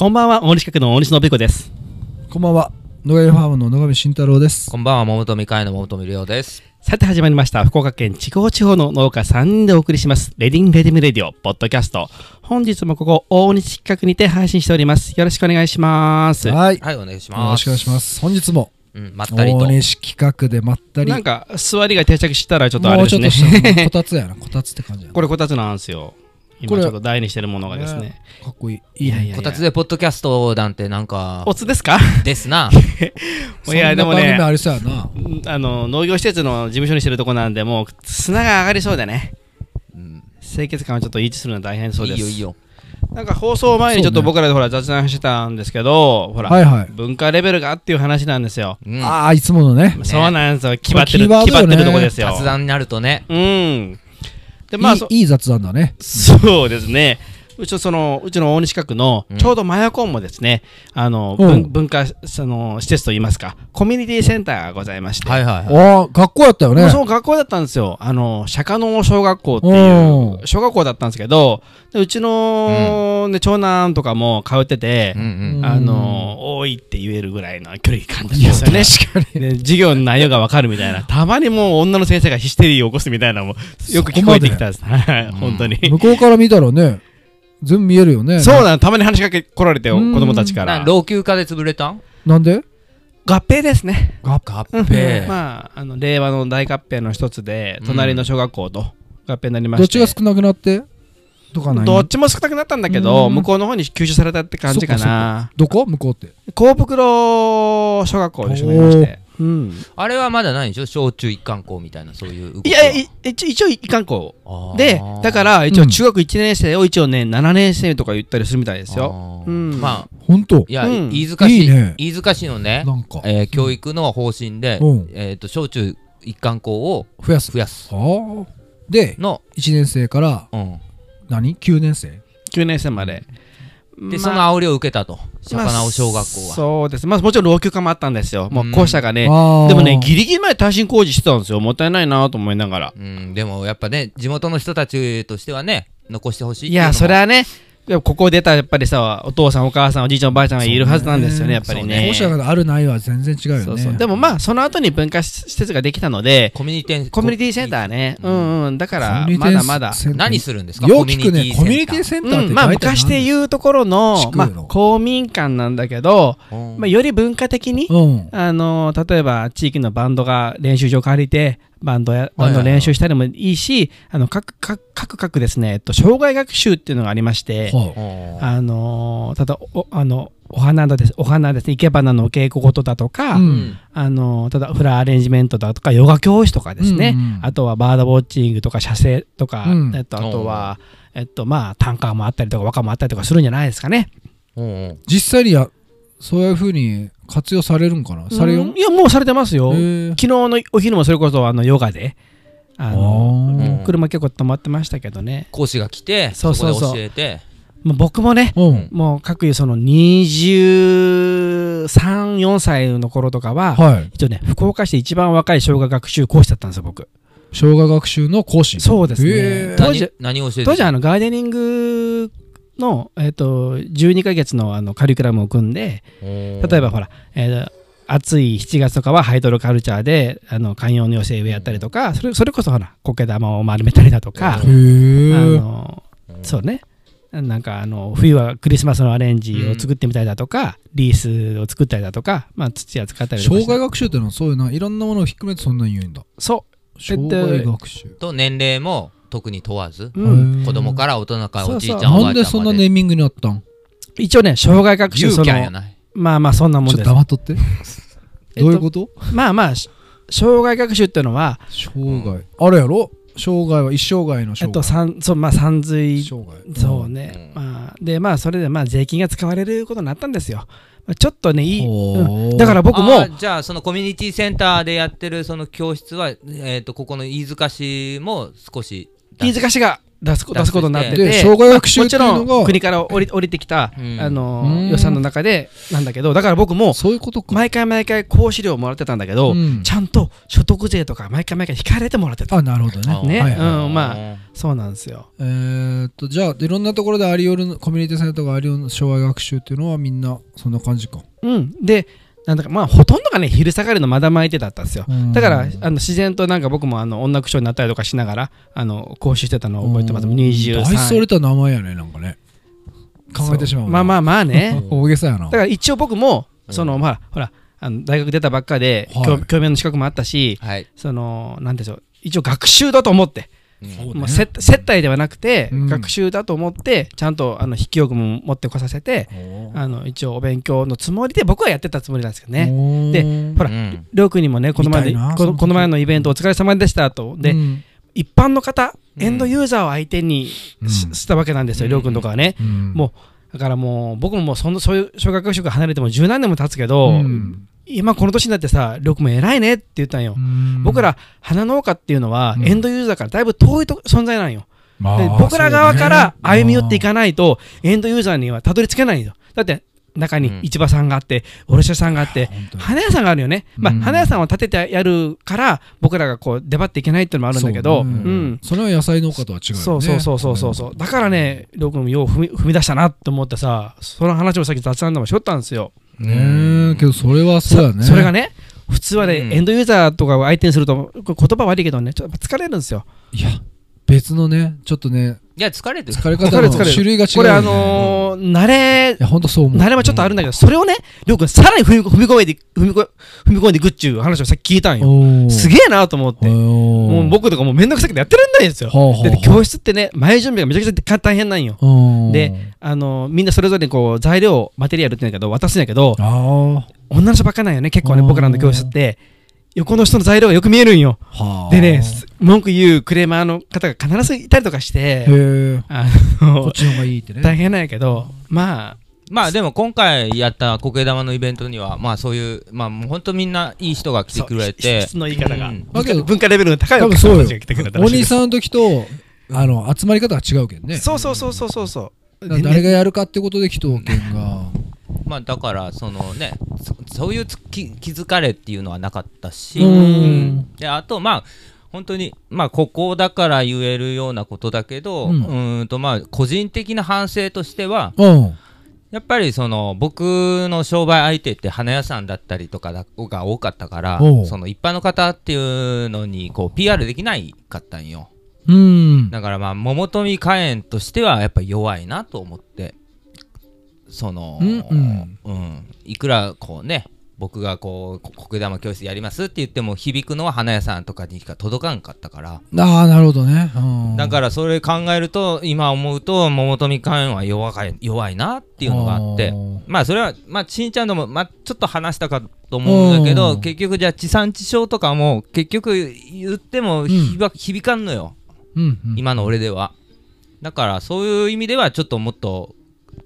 こんばんは、大西企画の大西信彦です。こんばんは。野上ファームの野上慎太郎です。こんばんは、桃富会の桃富亮です。さて始まりました、福岡県筑豊地方の農家3人でお送りします、レディンレディムレディオ、ポッドキャスト。本日もここ、大西企画にて配信しております。よろしくお願いします。はい。はい、お願いしよます。ろしくお願いします。本日もうん、まったりと大。西企画でまったり。なんか、座りが定着したらちょっとあれですねもうちょっと。したこたつやな。こたつって感じやな。これこたつなんですよ。今ちょっと台にしてるものがですね。かっこいい。いやいやいやこたつでポッドキャストなんてなんかお、つですか？ですな。いやでもねあの、農業施設の事務所にしてるとこなんで、もう砂が上がりそうでね。うん清潔感をちょっと維持するのは大変そうです。いいよいいよ。なんか放送前にちょっと僕らでほら雑談してたんですけど、ほら、はいはい。文化レベルがっていう話なんですよ。うんああ、いつものね。そうなんですよ。決まってる、ね決まってるとこですよ。雑談になるとね。うん。で、まあ、そいいいい雑談だね。そうですね。うちのそのうちの大西区のうんちょうど真横もですね、あのうん文文化その施設といいますかコミュニティセンターがございまして、はいはいはい。ああ、学校やったよね。その学校だったんですよ。あの釈迦の小学校っていううん小学校だったんですけど、でうちの、ね長男とかも通ってて、うんうん。あの多いって言えるぐらいの距離感じですよね。確かに。で授業の内容がわかるみたいな、たまにもう女の先生がヒステリーを起こすみたいなのもよく聞こえてきたんです。はい、うん本当に。向こうから見たらね、全部見えるよね。そうなの、たまに話しかけ来られてよ、うん子供たちからな。老朽化で潰れたん？なんで？合併ですね。合うん併。まあ、あの令和の大合併の一つで、うん隣の小学校と合併になりまして。どっちが少なくなって？とかないどっちも少なくなったんだけど、うん向こうの方に吸収されたって感じかな。どこ？向こうって。幸袋小学校でしまいまして。うん、あれはまだないんでしょ？小中一貫校みたいな、そういう動きいは。やいや、い一応、一応一貫校。で、だから一応中学1年生を一応ね、7年生とか言ったりするみたいですよ。うんまあ、本当？いや、うん飯塚市、いいね飯塚市のね、なんか。えー教育の方針で、うんえっと、小中一貫校を増やす。増やすああ。で、の、1年生からうん。何 ?9 年生？9年生まで。で、まあその煽りを受けたと。釈迦直小学校は。そうです。まあもちろん老朽化もあったんですよ。もう校舎がね。あーでもね、ギリギリまで耐震工事してたんですよ。もったいないなと思いながら。うん、でもやっぱね、地元の人たちとしてはね、残してほしいいや、それははね、でもここ出たやっぱりさ、お父さん、お母さん、おじいちゃん、おばあちゃんがいるはずなんですよね、やっぱりね。校舎があるないは全然違うよね。そうそうでもまあ、その後に文化施設ができたので、コミュニティコミュニティセンターね。ううんうん。だからまだまだ。何するんですかよく聞くね、コミュニティセンセンターってうん、まあ昔でう。言うところのまあの公民館なんだけど、まあ、より文化的に、うん。あの例えば地域のバンドが練習場借りてバンドやバンド練習したりもいいし、あの各各各各ですね、えっと、障害学習っていうのがありまして、はあのただおあのお花だです。お花ですね。生け花のお稽古事だとか、うん。あのただフラアレンジメントだとかヨガ教室とかですね、うんうんあとはバードウォッチングとか写生とか、うん。えっと、あとは、えっとまあ、短歌もあったりとか和歌もあったりとかするんじゃないですかね。実際にや、そういうふうに活用されるんかな？されよう？んいやもうされてますよ。昨日のお昼もそれこそあのヨガで。あの車結構止まってましたけどね、講師が来て、そそうそう。そうこで教えて、もう僕もねうん。もう各その234歳の頃とかは、はい。一応ね福岡市で一番若い小学学習講師だったんですよ僕。障害学習の講師。そうですね。当時何何を教えて当時あのガーデニングの、えっと12ヶ月のあのカリキュラムを組んで例えばほら、えー暑い7月とかはハイドロカルチャーであの観葉の寄せ植えやったりとかそれそれこそほら苔玉を丸めたりだとか、へあーのそうね。なんかあの冬はクリスマスのアレンジを作ってみたりだとか、リースを作ったりだとか、まあ、土を使ったりとか障害学習ってのはそういうな、いろんなものをひっくるめてそんなに言うんだ。そ障害学習。と年齢も特に問わず、う、うん、子供から大人からおじいちゃんおばなんであちゃんまで。そんなネーミングになったん？一応ね障害学習そのまあまあそんなもんちょっですと黙っとって。えっとどういうこと？まあまあし障害学習っていうのは、障害。あれやろ？障害は一生涯のえっと、障害。三そうまあ三髄障害。そうね、まあ、でまあそれでまあ税金が使われることになったんですよ。まあちょっとねいい、ほうん。うだから僕もじゃあそのコミュニティセンターでやってるその教室は、えー、とここの飯塚市も少し飯塚市が出すこ出すことになってて。で障害学習っていうのが。もちろん国から降り降りてきた、うん。あのうん。予算の中でなんだけどだから僕もそういうことか。毎回毎回講師料もらってたんだけど、うん。ちゃんと所得税とか毎回毎回引かれてもらってた。あ、なるほどね。ね。はいはいうんまあそうなんですよ。えーっと、じゃあ、いろんなところでアリオル、コミュニティセンターがアリオルの障害学習っていうのはみんなそんな感じか。うん。でなんだかまあほとんどがね昼下がりのまだまいてだったんですよ。うん。だからあの自然となんか僕もあの音楽賞になったりとかしながらあの講習してたのを覚えてます。うん。23大それた名前やね、なんかね。考えてしまうまあまあまあね。大げさやな。だから一応僕もうん。そのまあほらあの大学出たばっかではい。教教員の資格もあったしはい。そのなんでしょう。一応学習だと思ってうんそうねもう接接待ではなくてうん。学習だと思ってちゃんとあの筆記用具も持ってこさせてあの一応お勉強のつもりで僕はやってたつもりなんですけどね。でほらうん。りょうくんにもねこの前のこの前のイベントお疲れ様でしたと。でうん。一般の方うん。エンドユーザーを相手にしたわけなんですようん。りょうくんとかはね。うん。もだからもう僕ももうそんなそういう小学習が離れても十何年も経つけど、うん。今この年になってさりょうくんも偉いねって言ったんよ、うん。僕ら花農家っていうのは、うん。エンドユーザーからだいぶ遠いと存在なんよ、まあで僕ら側から歩み寄っていかかないとエンドユーザーにはたどり着けないよ。だって中にうん。市場さんがあって卸屋さんがあって花屋さんがあるよね、まあうん花屋さんを建ててやるから僕らがこう出張っていけないっていうのもあるんだけどそうん。それは野菜農家とは違うよね。そうそうそうそうそうそうだからねりょうくんもよう踏み踏み出したなと思ってさその話をさっき雑談でもしよったんですよねえけどそれはそうやねそれがね普通はね、うんエンドユーザーとかを相手にすると言葉悪いけどねちょっと疲れるんですよいや別のねちょっとねいや、疲れてる。疲れ方の疲れる疲れる。種類が違うこれあのー慣れいやほんとそう思う。慣れはちょっとあるんだけど、それをねりょうくんさらに踏み踏み込んで踏みこ踏み込んでいくっちゅう話をさっき聞いたんよ。すげげえなと思って。もう僕とかもうめんどくさくてやってらんないんですよで教室ってね前準備がめちゃくちゃ大変なんよ。であのみんなそれぞれにこう材料マテリアルって言うんだけど渡すんやけどあ女の人ばっかなんよね結構ね僕らの教室って横の人の材料がよく見えるんよ。あはあ。でねす文句言うクレーマーの方が必ずいたりとかしてあこのっちの方がいいってね。大変なんやけどまあまあでも今回やった苔玉のイベントには、まあそういう、まあもう本当みんないい人が来てくれて。質の言い方が。うん。だけど文化レベルの高い方たちが来てくれたらおしいです。兄さんの時とあの集まり方が違うけんね。そうそうそうそうそうそう。誰がやるかってことで来とうけんが。まあだから、そのね、そそういうつ気気づかれっていうのはなかったし、うん。で、あとまあ、本当に、まあここだから言えるようなことだけど、ううんーんとまあ個人的な反省としては、うん。やっぱりその僕の商売相手って花屋さんだったりとかだが多かったからその一般の方っていうのにこう PR できないかったんよ。うん。だからまあ桃富花園としてはやっぱ弱いなと思ってそのうんうん。うん。いくらこうね僕がこうこ苔玉教室やりますって言っても響くのは花屋さんとかにしか届かんかったから。ああなるほどね。うん。だからそれ考えると今思うと桃富花園は弱い弱いなっていうのがあって。まあそれはまあしんちゃんのも、まあ、ちょっと話したかと思うんだけどうん。結局じゃあ地産地消とかも結局言っても響か響かんのよ、うんうん。今の俺では。だからそういう意味ではちょっともっと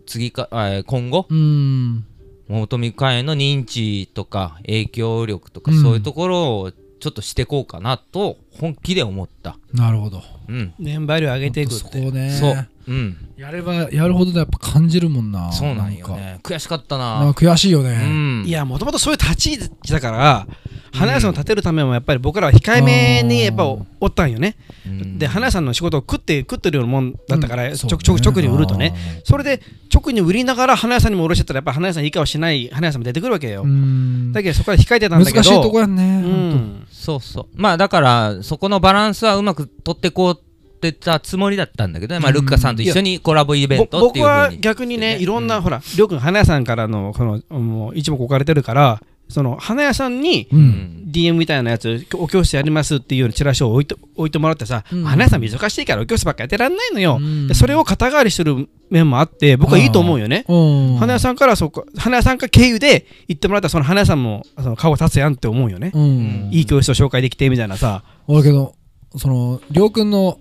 次か、えー今後？うん。桃富花園の認知とか影響力とかうん。そういうところをちょっとしてこうかなと本気で思った。なるほど。うん。年配量上げていくっそこてね。そう。うん。やればやるほどやっぱ感じるもんな。そうなんよか。ね悔しかったあな悔しいようねん。いやもともとそういう立ち位置だから花屋さんを建てるためもやっぱり僕らは控えめにやっぱおおったんよね。うん。で花屋さんの仕事を食って食ってるようなもんだったから、うん。ちょちょ直に売るとね。それで直に売りながら花屋さんにも卸してたらやっぱ花屋さんいい顔しない花屋さんも出てくるわけよ、うん。だけどそこから控えてたんだけど難しいとこやんねうほんんそうそう。まあだからそこのバランスはうまく取ってこうってたつもりだったんだけどね、まあ、うん。ルッカさんと一緒にコラボイベンぼトっていう僕はに逆にねいろんな、うほらりょうくん花屋さんからのこのもう一目置かれてるからその花屋さんに DM みたいなやつお教室やりますっていうようなチラシを置いて置いてもらってさ、うん。花屋さん難しいからお教室ばっかやってらんないのよ、うん。でそれを肩代わりしてる面もあって僕はいいと思うよね、うん。花屋さんからそこ花屋さんか経由で行ってもらったらその花屋さんもその顔立つやんって思うよね、うん。いい教室を紹介できてみたいなさ。俺けどそのりょうくんの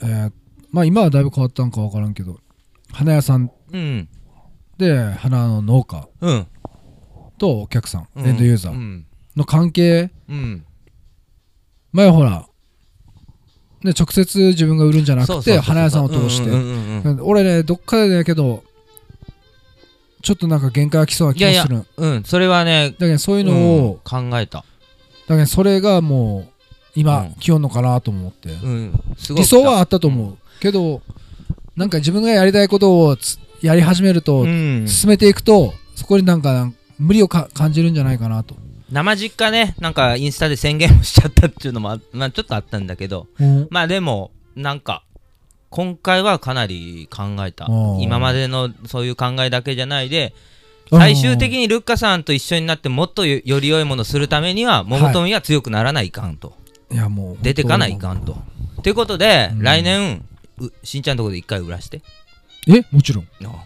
えーまあ今はだいぶ変わったんか分からんけど花屋さんうん。で花の農家うんとお客さん、うん。エンドユーザー。うん。の関係。うん。前はほらね、直接自分が売るんじゃなくて花屋さんを通して。俺ねどっかでだけどちょっとなんか限界が来そうな気がする。うん、それはね、だけどそういうのを、うん考えた。だけどそれがもう今、うん。来よんのかなと思って、うん、理想はあったと思う、けどなんか自分がやりたいことをつやり始めると、うん。進めていくとそこになんかなん無理をか感じるんじゃないかなと、生実家ね、なんかインスタで宣言もしちゃったっていうのもあ、まあ、ちょっとあったんだけど、まあでも、なんか、今回はかなり考えた。今までのそういう考えだけじゃないで、最終的にルッカさんと一緒になってもっとよより良いものをするためには、桃富は強くならないかんと。いやもう出てかないかんと。ということで、うん。来年、うしんちゃんのところで一回売らして。え？もちろん。あ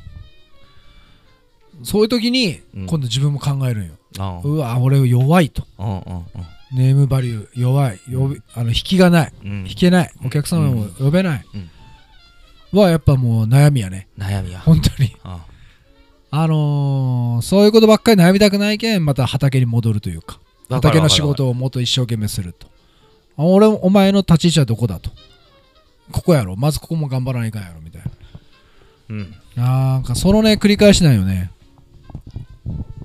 そういう時にうん。今度自分も考えるんよ、あうわ俺弱いと。ネームバリュー弱い。呼びあの引きがない。引けない。お客様も呼べない、うん。はやっぱもう悩みやね。悩みや。本当に。ああ。のー、そういうことばっかり悩みたくないけんまた畑に戻るというか。畑の仕事をもっと一生懸命すると。あ俺お前の立ち位置はどこだと。ここやろ。まずここも頑張らないかんやろみたいうん。ななんかそのね繰り返しなんよね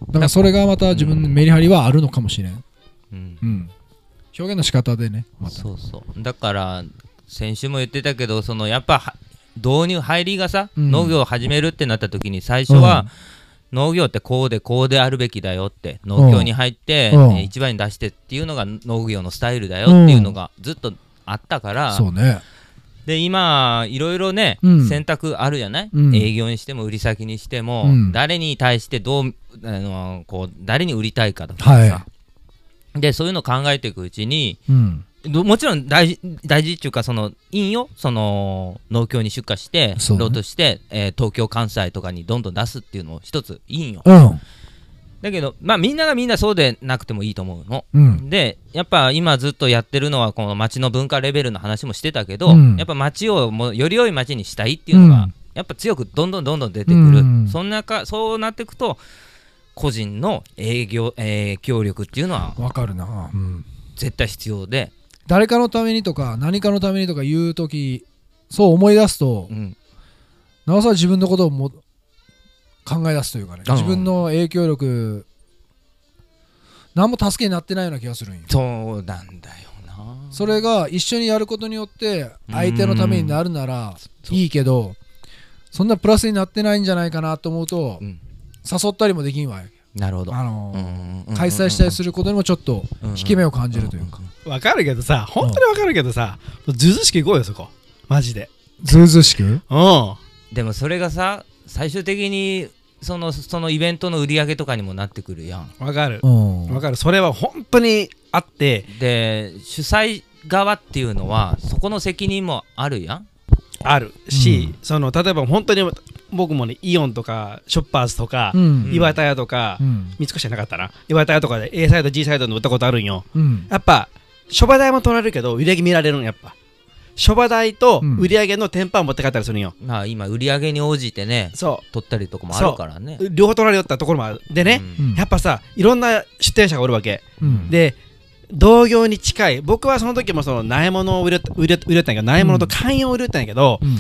だからそれがまた自分のメリハリはあるのかもしれん。うん。うん。表現の仕方でねまた。そうそう。だから先週も言ってたけどそのやっぱは導入入りがさ、うん。農業を始めるってなった時に最初は、農業ってこうでこうであるべきだよって農協に入って、うん。えー市場に出してっていうのが農業のスタイルだよっていうのがずっとあったから、そうねで今いろいろね、うん。選択あるじゃない、うん。営業にしても売り先にしても、うん。誰に対してどうあのこう誰に売りたいかとかさ、はでそういうのを考えていくうちにもちろん大事大事っていうかそのいいんよその農協に出荷してロートして、えー東京関西とかにどんどん出すっていうのも一ついいんようんだけどまあみんながみんなそうでなくてもいいと思うの。うん。でやっぱ今ずっとやってるのはこの町の文化レベルの話もしてたけど、うん。やっぱ町をもうより良い町にしたいっていうのが、うん。やっぱ強くどんどんどんどん出てくる、うん。そんなかそうなっていくと個人の営業、えー協力っていうのはわかるな、うん、絶対必要で、誰かのためにとか何かのためにとか言う時そう思い出すとうん。なおさら自分のことをも考え出すというかねうん。自分の影響力何も助けになってないような気がするんよ。そうなんだよな。それが一緒にやることによって相手のためになるならいいけどそんなプラスになってないんじゃないかなと思うとうん。誘ったりもできんわよ。なるほど。あのうんうんうん開催したりすることにもちょっと引け目を感じるというか。わかるけどさ本当にわかるけどさずうずうしく行こうよそこ。マジで。ずうずうしく？うん。でもそれがさ最終的にそのそのイベントの売り上げとかにもなってくるやん。わかる。うん。わかる。それは本当にあって。で主催側っていうのはそこの責任もあるやん。あるし、うその例えば本当に僕もねイオンとかショッパーズとか、うん。岩田屋とか、うん。三越じゃなかったな。岩田屋とかで A サイド G サイドに売ったことあるんよ。うん。やっぱ諸場代も取られるけど売り上げ見られるんやっぱ諸場代とうん。売り上げの天板持って帰ったりするんよ、まあ今売り上げに応じてねそ取ったりとかもあるからね。う。両方取られよったところもある。でね、うん。うんやっぱさいろんな出店者がおるわけ。うん。で同業に近い僕はその時もその苗物を売れ売れ売れたんやけど苗物と観葉を売れたんやけど、うん。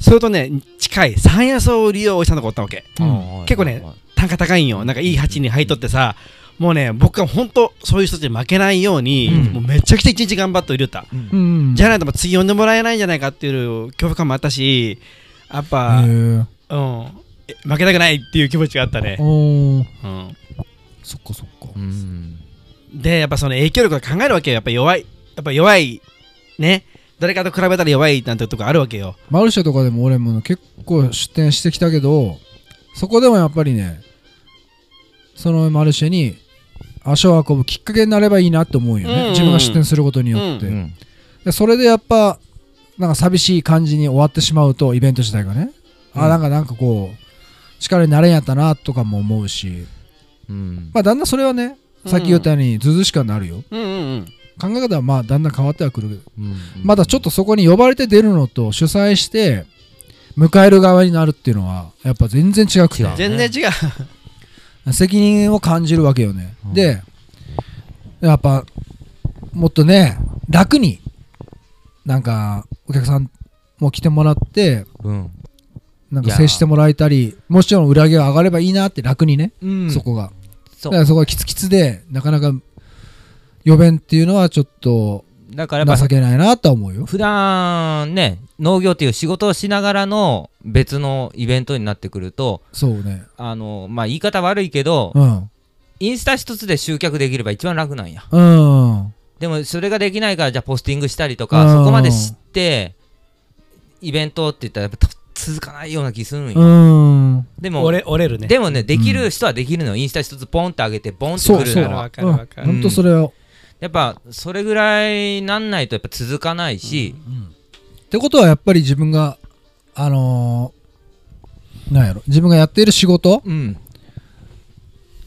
それとね近い山野草を売りようおじさんの子おったわけ。うん。結構ね単価高いんよ。なんかいい鉢に入っとってさもうね僕は本当そういう人たちに負けないように、うん。もうめちゃくちゃ一日頑張って売りよった、うん。じゃないと次呼んでもらえないんじゃないかっていう恐怖感もあったしやっぱ、うん。え負けたくないっていう気持ちがあったね、うん、そっかそっか。うん。でやっぱその影響力を考えるわけよ。やっぱ弱いやっぱ弱いね。誰かと比べたら弱いなんてとこあるわけよ。マルシェとかでも俺も結構出店してきたけどそこでもやっぱりねそのマルシェに足を運ぶきっかけになればいいなって思うよね、うんうん自分が出店することによって、うん。でそれでやっぱなんか寂しい感じに終わってしまうとイベント自体がね、うん。あなんかなんかこう力になれんやったなとかも思うし。うん。まあだんだんそれはねさっき言ったようにずうずうしくはなるよ。うんうんうん。考え方はまあだんだん変わってはくる。うん。まだちょっとそこに呼ばれて出るのと主催して迎える側になるっていうのはやっぱ全然違くて。違う。全然違う責任を感じるわけよね、うん。でやっぱもっとね楽になんかお客さんも来てもらってうん。なんか接してもらえたりもちろん売り上げが上がればいいなって楽にね、うん。そこが。だからそこがキツキツでなかなか予弁っていうのはちょっとだからやっぱ情けないなとは思うよ。普段ね農業っていう仕事をしながらの別のイベントになってくるとそうね。あのまあ言い方悪いけどうん。インスタ一つで集客できれば一番楽なんや。うん。でもそれができないからじゃあポスティングしたりとかうん。そこまで知ってイベントって言ったらやっぱと続かないような気するんよ。うん。でも折れ折れるね。でもねできる人はできるのよ。インスタ一つポンって上げてボンってそうそう。くるのはわかる。わかる本当それを、やっぱそれぐらいなんないとやっぱ続かないし。ってことはやっぱり自分があのーなんやろ自分がやっている仕事うん。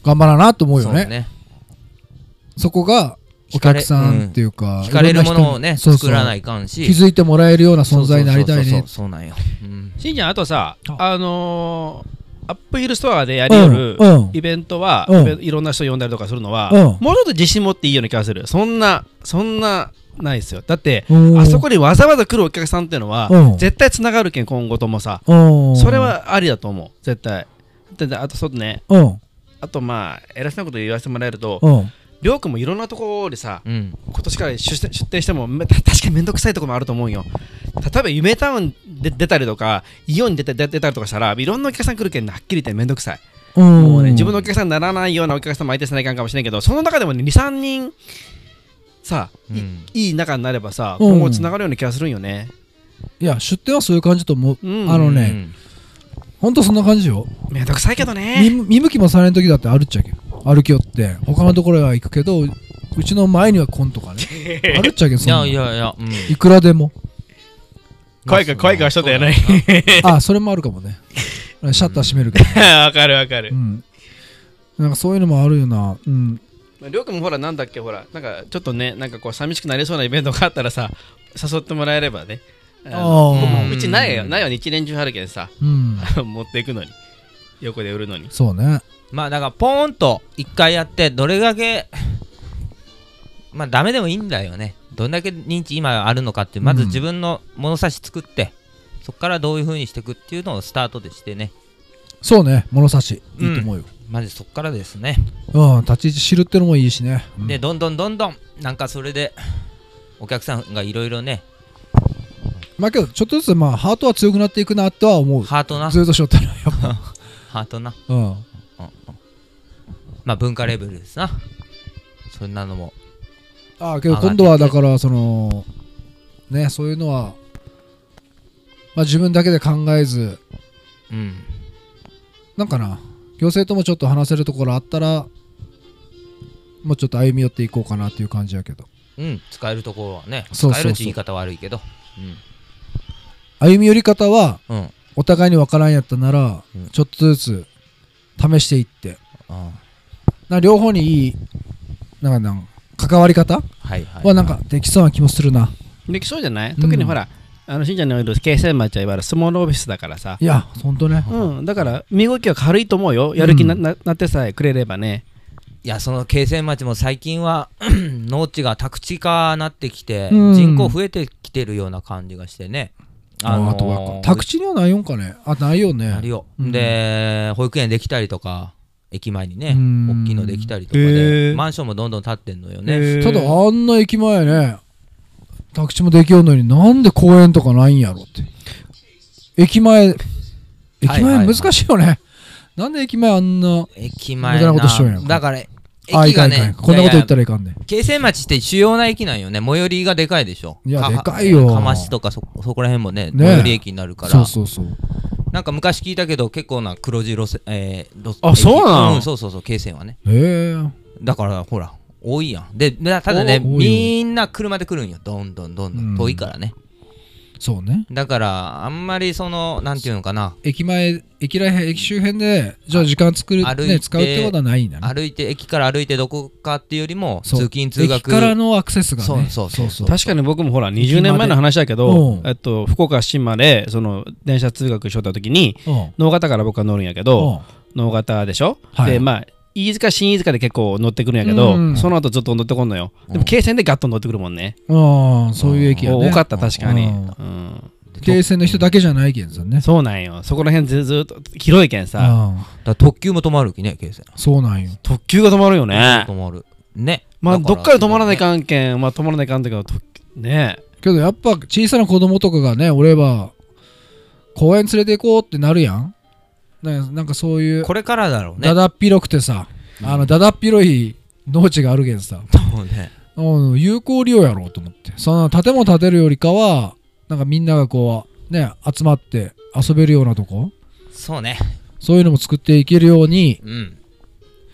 頑張らなと思うよね。そうね。そこがお客さんっていうか、惹かれるものをねそうそう作らないかんし。気づいてもらえるような存在になりたいね。そうなんよ、うん。しんちゃんあとさあ。あのーアップヒルストアでやりよるイベントは、いろんな人呼んだりとかするのは、うん。もうちょっと自信持っていいような気がする。そんなそんなないですよ。だってうん。あそこにわざわざ来るお客さんっていうのは、うん。絶対つながるけん今後ともさ、うん。それはありだと思う。絶対。でであとそうね。うん。あとまあ偉そうなこと言わせてもらえるとうんりょうくんもいろんなところでさうん。今年から出店出店してもめ確かにめんどくさいところもあると思うよ。例えば夢タウンで出たりとかイオンに出た出出たりとかしたらいろんなお客さん来るけんはっきり言ってめんどくさい。うん。もうね、自分のお客さんにならないようなお客さんも相手せないかんかもしれんけど、その中でもね、2、3人、さ、いうん。いい仲になればさ、うん。今後つながるような気がするんよね。いや出店はそういう感じと思う。うん。あのねほんとそんな感じよ。めんどくさいけど見ね。見向きもされん時だってあるっちゃけ歩きよって他のところは行くけどううちの前には来んとかね。あるっちゃけいやそんないやいや、うん、いくらでも。怖いか怖い顔しとったよねそうだな あそれもあるかもね。シャッター閉めるけど。わかるわかる。う。ん。なんかそういうのもあるよな。うん。りょうくんもほら、なんだっけ、ほら、なんかちょっとね、なんかこう、寂しくなりそうなイベントがあったらさ、誘ってもらえればね。あのあー。うちないよ、ないよ、一年中あるけんさ、うん。持っていくのに。横で売るのに。そうねまあだからポーンと一回やってどれだけまあダメでもいいんだよね。どんだけ認知今あるのかってまずうん。自分の物差し作って、そこからどういう風にしていくっていうのをスタートでしてね。そうね。物差し。いいと思うよ。まずそこからですね、うん。立ち位置知るってのもいいしね。うん。でどんどんどんどんなんかそれでお客さんがいろいろね。まあけどちょっとずつまあハートは強くなっていくなとは思う。ハートな。ずっとしよったらやっぱ。ハートな、うんうんうんまあ文化レベルですな。そんなのも。ああけど今度はだからそのねそういうのはまあ自分だけで考えずうん。なんかな行政ともちょっと話せるところあったらもうちょっと歩み寄っていこうかなっていう感じやけど。うん使えるところはね。使えるって言い方悪いけど。歩み寄り方はうん。うんお互いに分からんやったなら、うん。ちょっとずつ試していって。あな両方にいいなんかなん関わり方？はいはい。はなんかできそうな気もするな。できそうじゃない？うん特にほら、あの、しんちゃんのいる京成町はいわゆるスモールオフィスだからさ、いやほんとね。うん、だから身動きは軽いと思うよ。やる気な,、ななってさえくれればね。いやその京成町も最近は 農地が宅地化なってきて、うん。人口増えてきてるような感じがしてね。あのーあとは宅地にはないよんかね。あないよね。あるよ、うん。で保育園できたりとか駅前にねうん。大きいのできたりとかへでー。マンションもどんどん建ってんのよへねー。ただあんな駅前ね宅地もできようのになんで公園とかないんやろって。駅前駅はいはいはい。前難しいよね、なんで駅前あんな駅前無駄なことしとんやんだから駅がねかんいかん。こんなこと言ったららいかんね。京成町って主要な駅なんよね。最寄りがでかいでしょ。いやかでかいよ。かましとかそそこら辺もねね。最寄り駅になるから。そうそうそうなんか昔聞いたけど結構な黒字路線、えー、路あそうなの？うん、そうそうそう京成はね。へえ。だからほら多いやん。ででただねみんな車で来るんよ。どんどんどんどうんん。遠いからね、そうね。だからあんまりそのなんていうのかな。駅前駅らへん駅周辺でじゃあ時間作る歩いてね使うってことはないんだね。歩いて駅から歩いてどこかっていうよりも通勤通学。駅からのアクセスがね。そうそうそうそう。確かに僕もほら20年前の話だけうどん、えっと、福岡新までその電車通学しとった時にうん。能形から僕は乗るんやけど能形でしょ、はい。でまあ飯塚新飯塚で結構乗ってくるんやけど、うん。その後ずっと乗ってこんのよ。でうん。も京線でガッと乗ってくるもんね、うんそういう駅やね。多かった確かに、うん。うん。京線の人だけじゃないけんさね。そうなんよ。そこら辺ずずっと広いけんさ、うん。だから特急も止まるきね京成。そうなんよ。特急が止まるよね。止まる。ね。まあだどっから止まらないねかんけんまあ止まらないかんだけど特ね。けどやっぱ小さな子供とかがね俺は公園連れて行こうってなるやんなんかなんかそういうこれからだろうね。だだっ広くてさあのだだっ広い農地があるけんさ。そうね。うん有効利用やろうと思って。その建物建てるよりかはなんかみんながこうね集まって遊べるようなとこ？そうね。そういうのも作っていけるようにうん。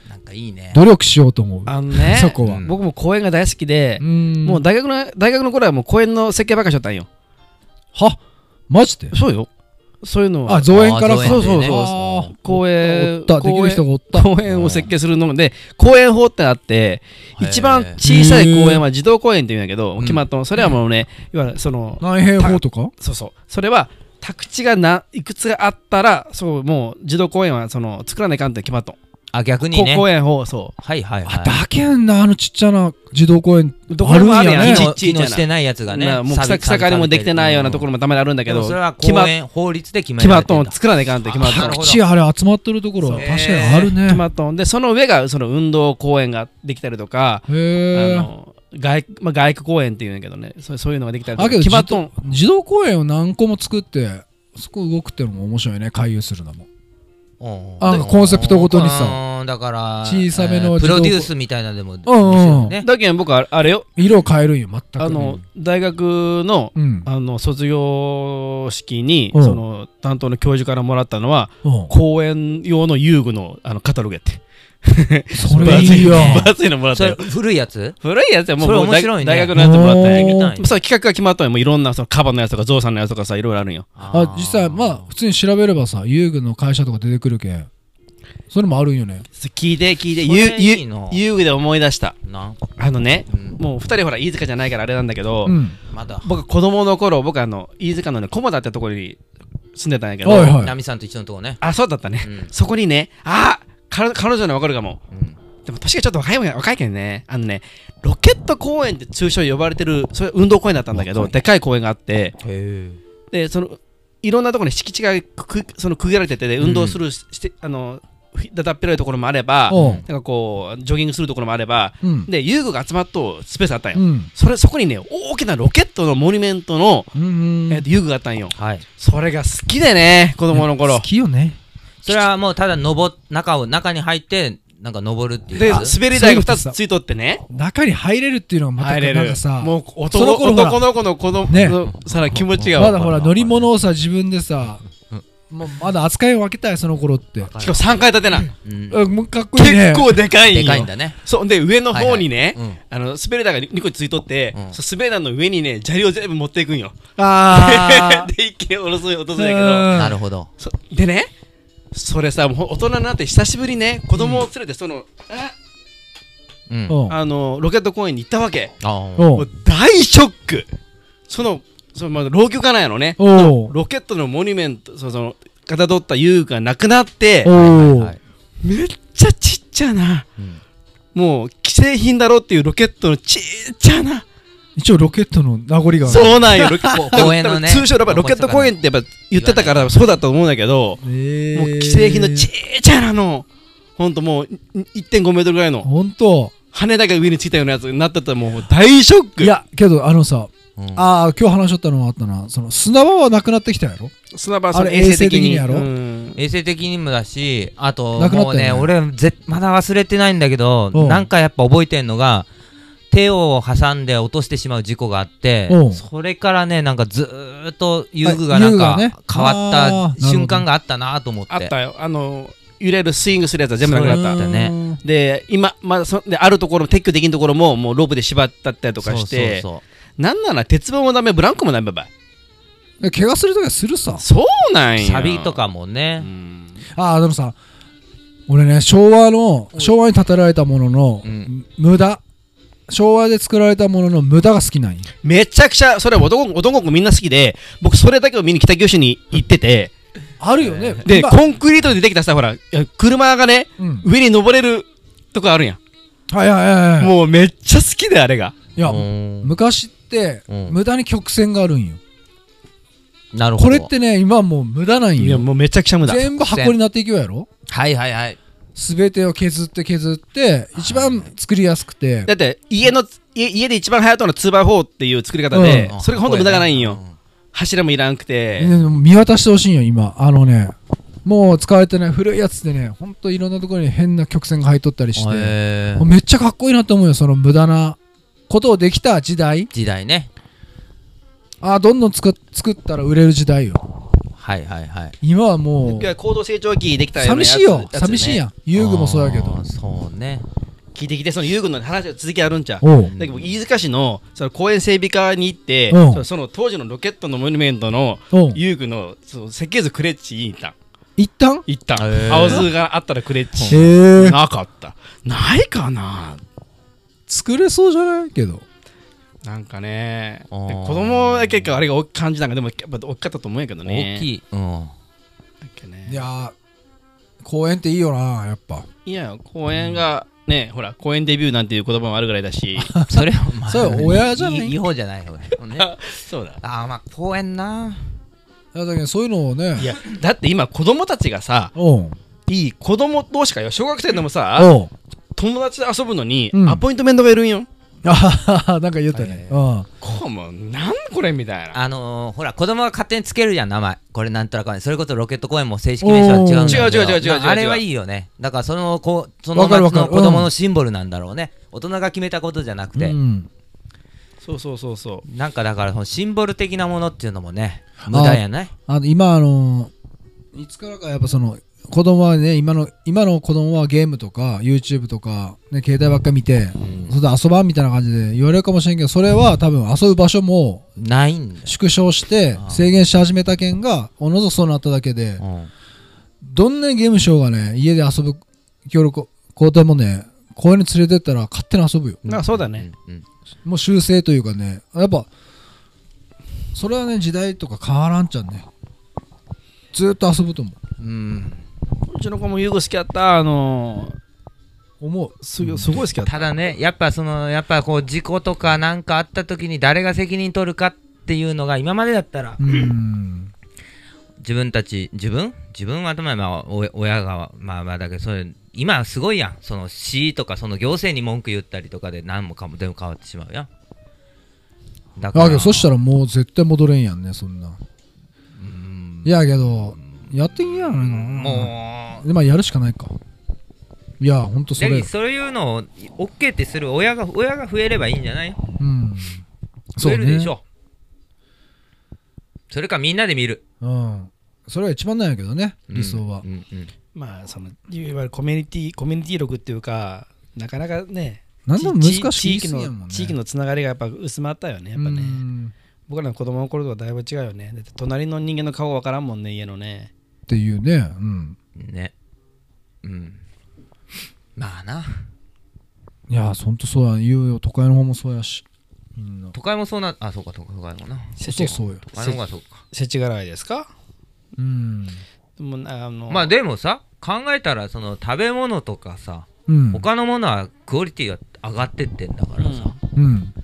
なんかいいね。努力しようと思う。あのね そこは。うん僕も公園が大好きでう、ん。もう大学の大学の頃はもう公園の設計ばっかりしとったんよ。は？マジで？そうよそういうのは。あ造園からあ造園そうそうでねあー公園できる人がおった。公園を設計するので公園法ってあって一番小さい公園は児童公園って言うんやけどん。決まったのそれはもうねいわゆるその何平方とか？そうそう。それは宅地がないくつがあったらそうもう児童公園はその作らないかんって決まったのあ逆にね。公園法そはいはいはい。あだけんなあのちっちゃな児童公園うどこにもあるやんあるんやねちっちゃしてないやつがね。なもう草草刈りもできてないようなところもたまにあるんだけどそれは公園法律で決め決まっとん作らないかんって決まっとん各地あれ集まってるところ確かにあるね。決まっとん。でその上がその運動公園ができたりとかへあえの外まあ、外区公園っていうんやけどね。そうそういうのができたりとか。決まっとん。児童公園を何個も作ってそこ動くってのも面白いね。回遊するのも。うんあコンセプトごとにさ。うんだから小さめのプロデュースみたいなのでもだけん僕はあれよ。色を変えるんよ全く。あの大学のうん。あの卒業式にうん。その担当の教授からもらったのはうん。公園用の遊具のあのカタログやってそれいいよ。分厚いのもらったよ。それ古いやつ？古いやつやもう面白いね。大学のやつもらったんやけど。そう企画が決まったんやもういろんなそのカバのやつとかゾウさんのやつとかさいろいろあるんよ。あ実際まあ普通に調べればさ遊具の会社とか出てくるけん。それもあるんよね。聞いて聞いて。遊具で思い出した。なんあのねうん。もう二人ほら飯塚じゃないからあれなんだけど、うん。まだ。僕子供の頃僕あの飯塚のね菰田ってところに住んでたんやけど、ナミさんと一緒のとこね。あそうだったね、うん。そこにねあ彼彼女には分かるかも。うん。でも年がちょっと若い若いけどね。あのねロケット公園って通称呼ばれてるそれ運動公園だったんだけどでかい公園があって。へでそのいろんなところに敷地がくくその区切られててで運動するししてあのひだだっ広いところもあればなんかこうジョギングするところもあればうん。で遊具が集まっとうスペースあったんよ、うん。それそこにね大きなロケットのモニュメントの、うんうん。えーと遊具があったんよ。はい。それが好きでね子供の頃。好きよねそれはもうただ登っ中を中に入ってなんか登るっていう。で滑り台が2そういうことさつついとってね。中に入れるっていうのがまた入れるなんかさもうその男男の子の子供ね。のさら気持ちがまだほら乗り物をさ自分でさうん。ままだ扱いを分けたいその頃って。しかも3階建てなうん。かっこいいね。結構でかいんよでかいんだね。そう。で上の方にね、うん。あの滑り台が2個ついとって、うん。そう滑り台の上にね砂利を全部持っていくんよ。あ で一気に下ろす落とすんーやけど。うん。なるほど。そでねそれさもう大人になって久しぶりね子供を連れてその、あうん。うん。あのロケット公園に行ったわけ。もう大ショック。そのそのまあ老朽化なんやろね。ロケットのモニュメントそそのかたどった遊具がなくなってめっちゃちっちゃなうん。もう既製品だろっていうロケットのちっちゃな一応ロケットの名残がそうなんよ。ロケこう 公園のね。通称やっぱロケット公園ってやっぱ言ってたからそうだと思うんだけどえもう既製品のちっちゃなの。ほんともう1.5メートルぐらいの。ほんと。羽だけ上についたようなやつになってたらもう大ショック。いやけどあのさうん。ああ今日話しとったのもあったな。その砂場はなくなってきたやろ？砂場あれ衛生的にやろ？うん。衛生的にもだしあとなくなもうね俺ぜまだ忘れてないんだけどうん。なんかやっぱ覚えてんのが手を挟んで落としてしまう事故があってう。んそれからねなんかずーっと遊具があなんか変わった瞬間があったなと思って。あったよ。あの揺れるスイングするやつは全部なくなそったね。で今まだそであるところ撤去できんところももうロープで縛ったったりとかしてそうそうなんなら鉄棒もダメブランコもダメばいえ怪我するときはするさ。そうなんや。サビとかもうねん。ああでもさ俺ね昭和の昭和に建てられたもののうん。無駄昭和で作られたものの無駄が好きなんよめちゃくちゃそれは男男の子みんな好きで僕それだけを見に北九州に行ってて。あるよね。で今。コンクリートでできたさほらいや車がねうん。上に登れるとこあるやん、はいはいはいはい。もうめっちゃ好きだよあれが。いやうん。昔ってうん。無駄に曲線があるんよ。なるほど。これってね今はもう無駄なんよ。いやもうめちゃくちゃ無駄。全部箱になっていくやろ。はいはいはい全てを削って削って一番作りやすくて。だって家の家家で一番流行ったのは 2x4 っていう作り方で、うん。それがほんと無駄がないんよ、うん。柱もいらんくて、ね見渡してほしいんよ今。あのねもう使われてない古いやつでねほんといろんなところに変な曲線が入っとったりして。へー。もうめっちゃかっこいいなと思うよその無駄なことをできた時代。時代ね。あどんどん作っ作ったら売れる時代よはいはいはい。今はもいうや高度成長期できたような寂しいよ。寂しいやん。遊具もそうやけど。そうね。聞いてきてその遊具の話が続きあるんちゃう。だけど僕飯塚市のその公園整備課に行ってう。んその当時のロケットのモニュメントの遊具のその設計図クレッチに行った一旦行った。へー。青図があったらクレッチなかった。ないかな。作れそうじゃない？けどなんかね。子供だけかあれが大きい感じなんかでもやっぱ大きかったと思うんやけどね。大きい。うん。ね。いやー公園っていいよなやっぱ。いや公園がねほら公園デビューなんていう言葉もあるぐらいだし。それはまあそれは親じゃない？いい方じゃない方だね。そうだ。ああまあ公園な。だけどそういうのをね。いやだって今子供たちがさいい子供同士かよ。小学生でもさ友達で遊ぶのにうん。アポイントメントがいるんよ、あははなんか言ったね。うん。こうもうなんこれみたいな。あのー、ほら子供が勝手につけるじゃん名前。これなんとなくね。それこそロケット公園も正式名称は違うんだけど。違う違う違う違う違う。まああれはいいよね。だからそのこそのわかるわかる。町の子供のシンボルなんだろうね、大人が決めたことじゃなくて、うん。そうそうそうそう。なんかだからそのシンボル的なものっていうのもね無駄やないあの今あのいつからかやっぱその子供はね今の今の子供はゲームとか YouTube とか、ね、携帯ばっか見て、それで遊ばんみたいな感じで言われるかもしれんけどそれは多分遊ぶ場所もないんだ。よ、縮小してああ。制限し始めたけんがおのずとそうなっただけでうん。どんなにゲームしようがね家で遊ぶ協力交代もね公園に連れてったら勝手に遊ぶよ。なんかそうだね、うんうん。もう修正というかねやっぱそれはね時代とか変わらんちゃんね。ずーっと遊ぶと思うんうちの子も遊具好きやったあのう思う。すごいすごい好きやった。ただねやっぱそのやっぱこう事故とかなんかあった時に誰が責任取るかっていうのが今までだったらうん。自分たち自分？自分はとまあお親がまあまあだけどそれ今はすごいやん。その市とかその行政に文句言ったりとかで何もかも全部変わってしまうやん。だだけどそしたらもう絶対戻れんやんねそんな。うん。いやけどやっていいんやないかなもうでまあやるしかないか。いやほんとそれ。でそういうのを OK ってする親が親が増えればいいんじゃない？うん。増そうねえるでしょ。それかみんなで見る。うん。それが一番なんやけどね理想は。うんうん。うんまあそのいわゆるコミュニティコミュニティ力っていうかなかなかね何でもち難しい地域のすぎやもんね。地域のつながりがやっぱ薄まったよねやっぱね。うん。僕らの子供の頃とはだいぶ違うよね。だって隣の人間の顔わからんもんね家のね。っていうね。うんね。うん。まあな。いやほんとそうや。言うよ。都会の方もそうやし。みんな。都会もそうなあそうか都会もな。そうそう。そうよ都会の方がそうか。世知辛いですか？うん。でもあのまあでもさ考えたらその食べ物とかさうん。他のものはクオリティが上がってってんだからさ、うん。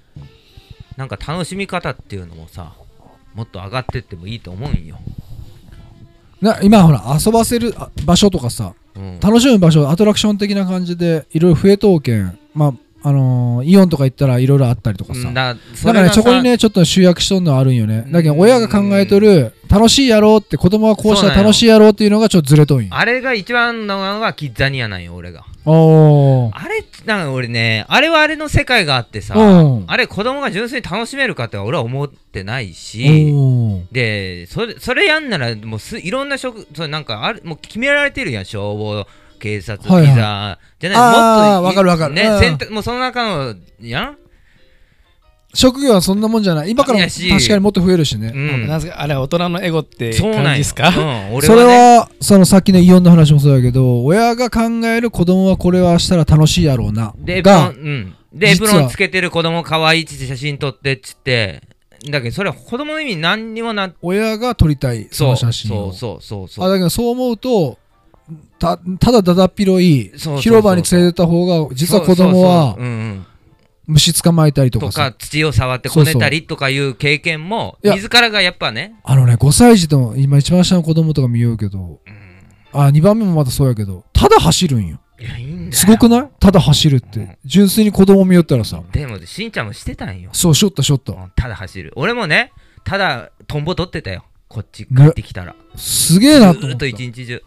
なんか楽しみ方っていうのもさもっと上がってってもいいと思うんよ、な今ほら遊ばせるあ場所とかさうん、楽しむ場所アトラクション的な感じでいろいろ増えとうけんまああのーイオンとか行ったらいろいろあったりとかさ、うんだからね、そこにね、ちょっと集約しとんのはあるんよね。だけど、うん親が考えとる、楽しいやろうって、子供がこうしたら楽しいやろうっていうのがちょっとずれとんよ。あれが一番ののがキッザニアなんよ俺がおー。あれなんか俺ねあれはあれの世界があってさうんあれ子供が純粋に楽しめるかって俺は思ってないしでそれそれやんならもうすいろんな職それなんかあるもう決められてるやん消防警察はいはい。ピザじゃないもっといわかるわかる。ねうん。選択もうその中のやん？職業はそんなもんじゃない。今から確かにもっと増えるしね。うん。あれは大人のエゴってそうなんよ感じですか？うん、俺それはそのさっきのイオンの話もそうだけど、親が考える子供はこれはしたら楽しいやろうな。でエプロンが、うん。でエプロンつけてる子供可愛いっつって写真撮ってっつってだけどそれは子供の意味何にもな親が撮りたいその写真を。そうそうそう。そうあだけどそう思うとたただだだっ広い広場に連れてった方が実は子供は虫捕まえたりととかさ。か土を触ってこねたりとかいう経験も自らがやっぱね、あのね5歳児と今一番下の子供とか見ようけど。あ2番目もまたそうやけど。ただ走るんよすごくない？ただ走るって、うん。純粋に子供見よったらさ。でもしんちゃんもしてたんよ。そうしょったしょったうんただ走る。俺もねただトンボ取ってたよ。こっち帰ってきたら。すげえなと思っずーったと一日中。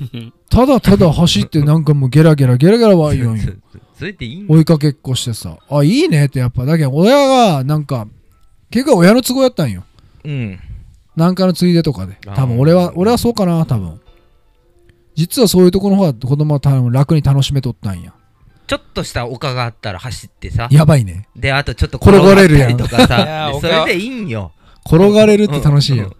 ただただ走ってなんかもうゲラゲラゲラゲラは言うんよ。それっていいんだ追いかけっこしてさ。あいいねってやっぱだけど親がなんか結構親の都合やったんよ。うん。なんかのついでとかで。多分俺は俺はそうかな多分実はそういうところの方が子供は楽に楽しめとったんや。ちょっとした丘があったら走ってさ。やばいね。であとちょっと転がれるやん転がったりとかさでそれでいいんよ。転がれるって楽しいよ、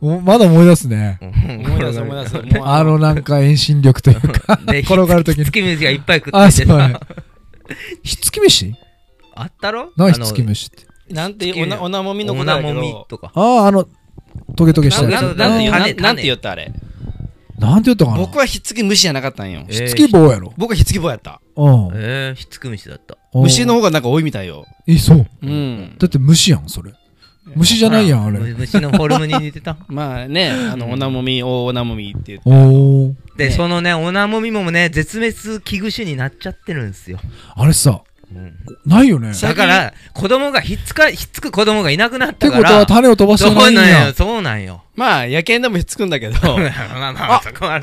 お まだ思い出すね。うん。思い出す思い出す。あのなんか遠心力というか。で転がる時に。月虫がいっぱい食あっててさ。ひっつき飯？あったろ？何ひっつき虫って。なんていうおなおなもみのおことだけなもみどとか。あああのトゲトゲしたなやつ。んなんて言うあー種なんなんて言ったあれなんて言ったかな？僕はひっつき虫じゃなかったんよ。えー。ひっつき棒やろ？僕はひっつき棒やった。うん。えー、ひっつく虫だった。虫の方がなんか多いみたいよ。えそう。うん。だって虫やんそれ。虫じゃないやんあれ。む虫のフォルムに似てた。まあねあのおなもみおおなもみって言って。おおで、ねそのねオナモミもね絶滅危惧種になっちゃってるんですよ、あれさうんないよね。っだから子供がひっつかひっつく子供がいなくなったてことからは種を飛ばしてそうないん。やなんよそうなんよ。まあ野犬でもひっつくんだけど。まあまあそこは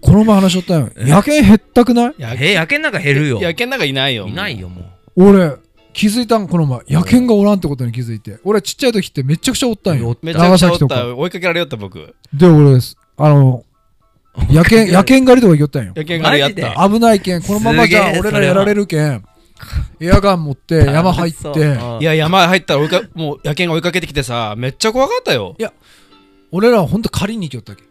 この前話しとったよ。え？野犬減ったくない？やえ野犬なんか減るよ。野犬なんかいないよ。いないよもう。俺気づいたんこの前。野犬がおらんってことに気づいて。俺ちっちゃい時ってめちゃくちゃおったんよ。めちゃくちゃおった追いかけられよった僕。で俺あの野犬野犬狩りとか行きよったんよ。野犬がやった。危ないけんこのままじゃ俺らやられるけんエアガン持って 山入って。いや山入ったら追いか もう野犬が追いかけてきてさめっちゃ怖かったよ。俺らはほんと狩りに行きよったけ。ん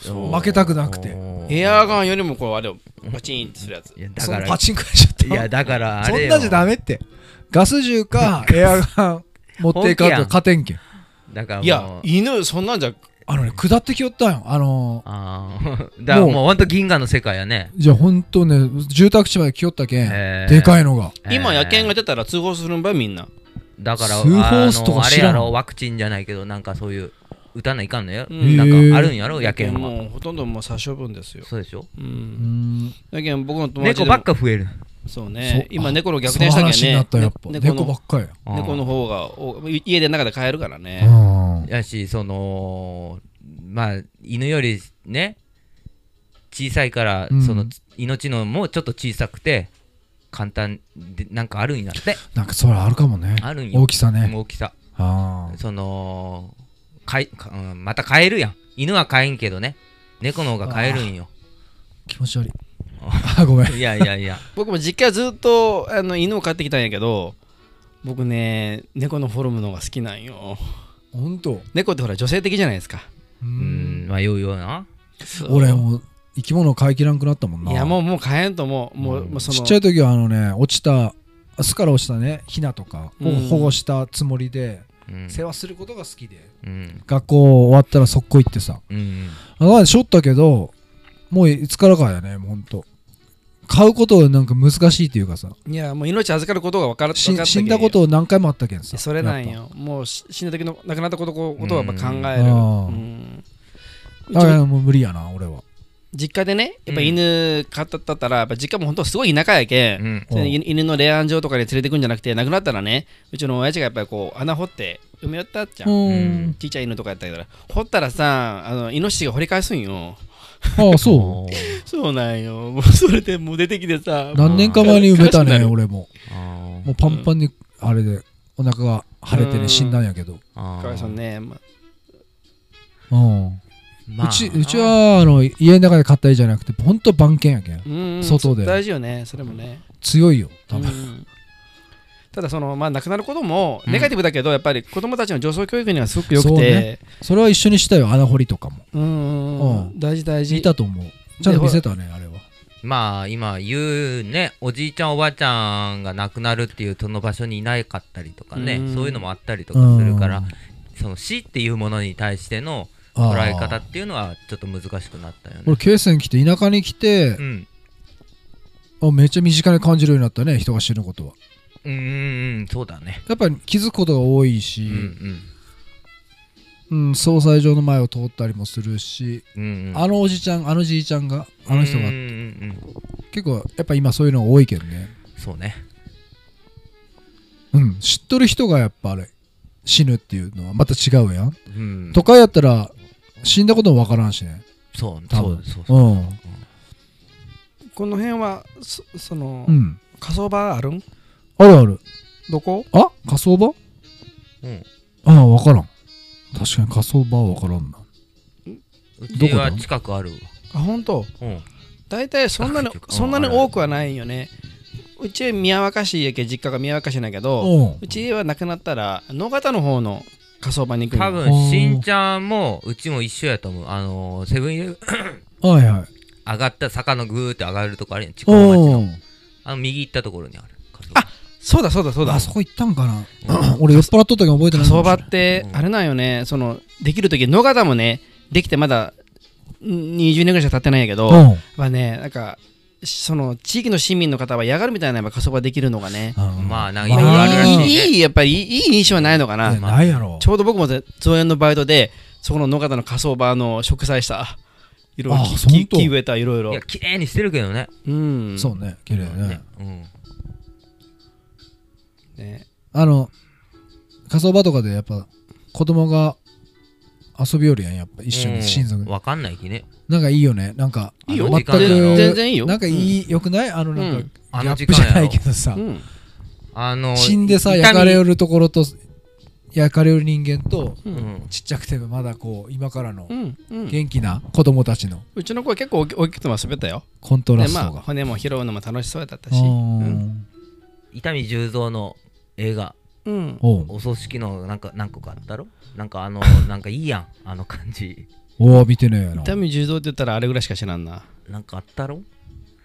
そう。負けたくなくて。エアガンよりもこうあれをパチンってするやつ。いやだからパチンコしちゃった。いやだからあれよ。そんなんじゃダメって。ガス銃かエアガン持っていかんと勝てんけん。だからいや犬そんなんじゃあのね下ってきよったんよ。あのああ だからもうほんと銀河の世界やね。じゃあほんとね住宅地まで来よったけん。へー。でかいのが。今野犬がえ出たら通報するんばいみんな。ーだから通報数とかあのあれ知らんやろワクチンじゃないけどなんかそういう打たないかんのよ。うん。なんかあるんやろ野犬は。もうほとんどもう殺処分ですよ。そうでしょ？ううん。んだけど僕の友達猫ばっか増えるそうね。今あ猫の逆転したけんその話になねったやっぱ。ね猫ばっかり。や猫の方がお家で中で飼えるからね。うん。やしそのまあ犬よりね小さいから、うん。その命のもちょっと小さくて簡単でなんかあるんやって。なんかそれあるかもね。あるんよ。大きさね。大きさ。あそのかいか、うん、また飼えるやん。犬は飼えんけどね。猫の方が飼えるんよ。ー気持ち悪いあごめん。いやいやいや。僕も実家ずっとあの犬を飼ってきたんやけど僕ね猫のフォルムの方が好きなんよ。ほんと猫ってほら女性的じゃないですか。ううんんまあようような。俺もう生き物を飼いきらんくなったもんな。いやもうもう飼えんともう。もう,、うん。もうその。ちっちゃい時はあのね落ちた巣から落ちたねヒナとかをうん。保護したつもりでうん。世話することが好きで。うん。学校終わったら速攻行ってさ。うん。あしょったけどもういつからかやねもうほんと。飼うことなんか難しいっていうかさ。いやもう命預かることが分かるし死んだことを何回もあったけんさ。それなんよ。もうし死んだ時の亡くなったことことをやっぱ考えある、ーうん。うちぱあももう無理やな俺は。実家でねやっぱ犬飼ったったらやっぱ実家も本当すごい田舎やけん、犬犬の霊安場とかに連れてくんじゃなくて亡くなったらねうちの親父がやっぱりこう穴掘って埋めよったっちゃん、うん。ちっちゃい犬とかやったから掘ったらさあのイノシシが掘り返すんよああ そそうなんよ。もうそれでもう出てきてさ。う何年か前に埋めたね俺も。もうパンパンにあれでお腹が腫れてうん。ね死んだんやけど。かわいそうね、まあ。うん。まあうちうちはあの家の中で飼った家じゃなくてほんと番犬やけんうん。外で。大事よねそれもね。強いよ多分。うんただそのまあ亡くなることもうん。ネガティブだけど、やっぱり子供たちの上層教育にはすごく良くて。ね。それは一緒にしたよ穴掘りとかも。うんうんうん大事大事。見たと思う。ちゃんと見せたねあれは。まあ今言うねおじいちゃんおばあちゃんが亡くなるっていうその場所にいなかったりとかねうん。そういうのもあったりとかするからその死っていうものに対しての捉え方っていうのはちょっと難しくなったよね。俺ケースに来て田舎に来てう、ん。あめっちゃ身近に感じるようになったね人が死ぬことはうんうんうんそうだね。やっぱり気づくことが多いうんし、うん。うん総裁場の前を通ったりもするし、うんうん。あのおじちゃんあのじいちゃんがあの人がうんうんうん。結構やっぱ今そういうのが多いけどね。そうね。うん。知っとる人がやっぱあれ死ぬっていうのはまた違うやん、うん。都会やったら死んだこともわからんしね。そう多分。そうそうそう。うん。この辺はそその、うん。火葬場あるん？あるある。どこ？あ火葬場？うん。ああわからん。確かに火葬場はわからんな。うどこだ？ちは近くあるわ。あ本当？うん。大体そんなにそんなに多くはないよね。うち宮若市やけ実家が宮若市なんやけどうん。うちは亡くなったら野方の方の火葬場に行く多分しんちゃんもうちも一緒やと思う。あのーセブンイレブンはいはい。上がった坂のぐーって上がるとこあるやん。近く町の。おあの右行ったところにある。あそうだそうだそうだ。あそこ行ったんかな？俺酔っ払っとったけど覚えてない火葬場ってうんあれなんよね。そのできる時野方もねできてまだん20年ぐらいしか経ってないんやけど、うん。まあねなんかその地域の市民の方は嫌がるみたいなやっぱ火葬場できるのがね、まあなんまかいろいろあるらしいね。いいやっぱりいい印象はないのかな、ないやろ。ちょうど僕もぜ造園のバイトでそこの野方の火葬場の植栽した。いろいろあ木そうほんと木植えたいろいろいや綺麗にしてるけどね。うん。そうね綺麗ね。ねうんね。あの火葬場とかでやっぱ子供が遊びよるやんやっぱ一緒うん。に親族。わかんないきね。なんかいいよね。なんかいいよ全く全然いいよ。なんかいいよくない？あのなんかうん。あギャの時間やろ。ップじゃないけどさ。うん。あの死んでさ焼かれよるところと焼かれる人間とううん。んちっちゃくてまだこう今からのうん。うん。元気な子供たちの。うちの子は結構大き大きくても滑ったよ。コントラストが。骨も拾うのも楽しそうだったうし。うん。ん。伊丹十三の映画。うん。お葬式のなんか何個かあったろ？なんかあの なんかいいやん。あの感じ。おお見てねえやな。痛み重造って言ったらあれぐらいしか知らんな。なんかあったろ？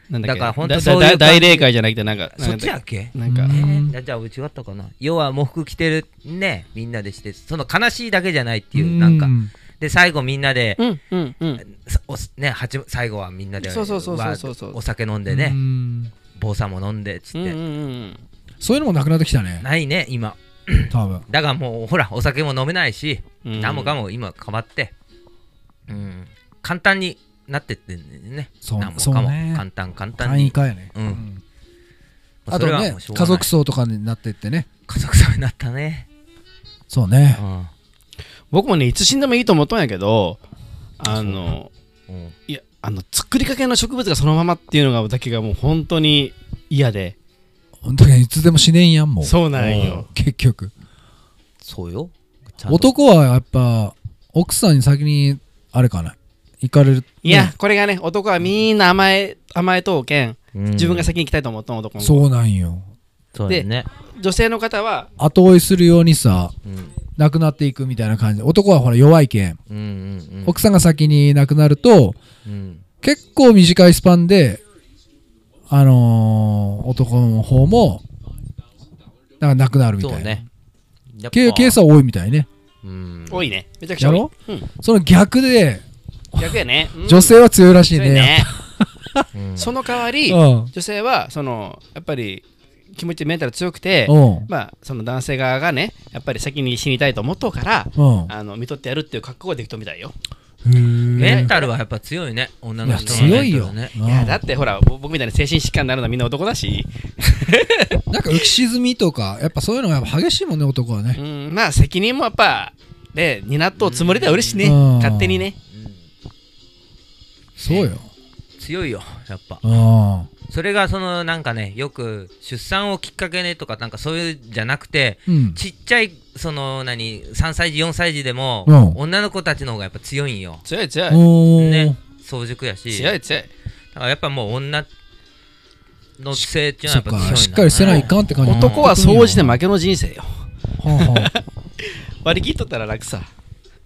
なんだっけ？だからほんとだそう大霊界じゃなくてなんかそっちやっけ？なんか。うん。えーじゃあうち違ったかな？要は喪服着てるねみんなでしてその悲しいだけじゃないっていうなんか。で最後みんなでうんうんうん。ね八最後はみんなでそうそうそうそうそうそう。わお酒飲んでうねん。坊さんも飲んでっつって。うんうんうんそういうのもなくなってきたね。ないね今。多分。だからもうほらお酒も飲めないしうん。何もかも今変わって。うん。簡単になってってんね。そう何もかも。そうね。簡単簡単簡易に化やね。うん。うん。あとね家族葬とかになってってね。家族葬になったね。そうね。うん。僕もねいつ死んでもいいと思ったんやけどあのうんいやあの作りかけの植物がそのままっていうのがだけがもう本当に嫌で本当にいつでも死ねんやんもう。そうなんよ。結局。そうよ。男はやっぱ奥さんに先にあれかな。行かれる。いやねこれがね男はみんな甘え甘えとうけん。うん。自分が先に行きたいと思ったの男の子。そうなんよ。そうだよね女性の方は後追いするようにさうん。亡くなっていくみたいな感じ。男はほら弱いけん。うんうんうん。奥さんが先に亡くなるとうん。結構短いスパンであのー男の方もなんか亡くなるみたいな、そうね。やっぱ。ケケースは多いみたいね。うん。多いね。めちゃくちゃ多い。やろ？うん。その逆で逆やね。うん。女性は強いらしいね,、強いね。うん。その代わりうん。女性はそのやっぱり気持ちメンタル強くてうん。まあその男性側がねやっぱり先に死にたいと思っとうからうん。あの見とってやるっていう覚悟ができとみたいよメンタルはやっぱ強いね。女の人のいや強いよ。ねいやだってほらぼ僕みたいに精神疾患になるのはみんな男だし。なんか浮き沈みとかやっぱそういうのがやっぱ激しいもんね男はね。うんまあ責任もやっぱね担っとうつもりでは嬉しいね。うん。勝手にね。うん。そうよ。強いよやっぱ。うんそれがそのなんかねよく出産をきっかけねとかなんかそういうじゃなくてうん。ちっちゃいその何3歳児4歳児でもうん。女の子たちの方がやっぱ強いんよ。強い強い。ね。早熟やし。強い強い。だからやっぱもう女の性っていうのはやっぱ強いんだしっかりせないかんって感じ。男は総じて負けの人生よ。はあはあ。割り切っとったら楽さ。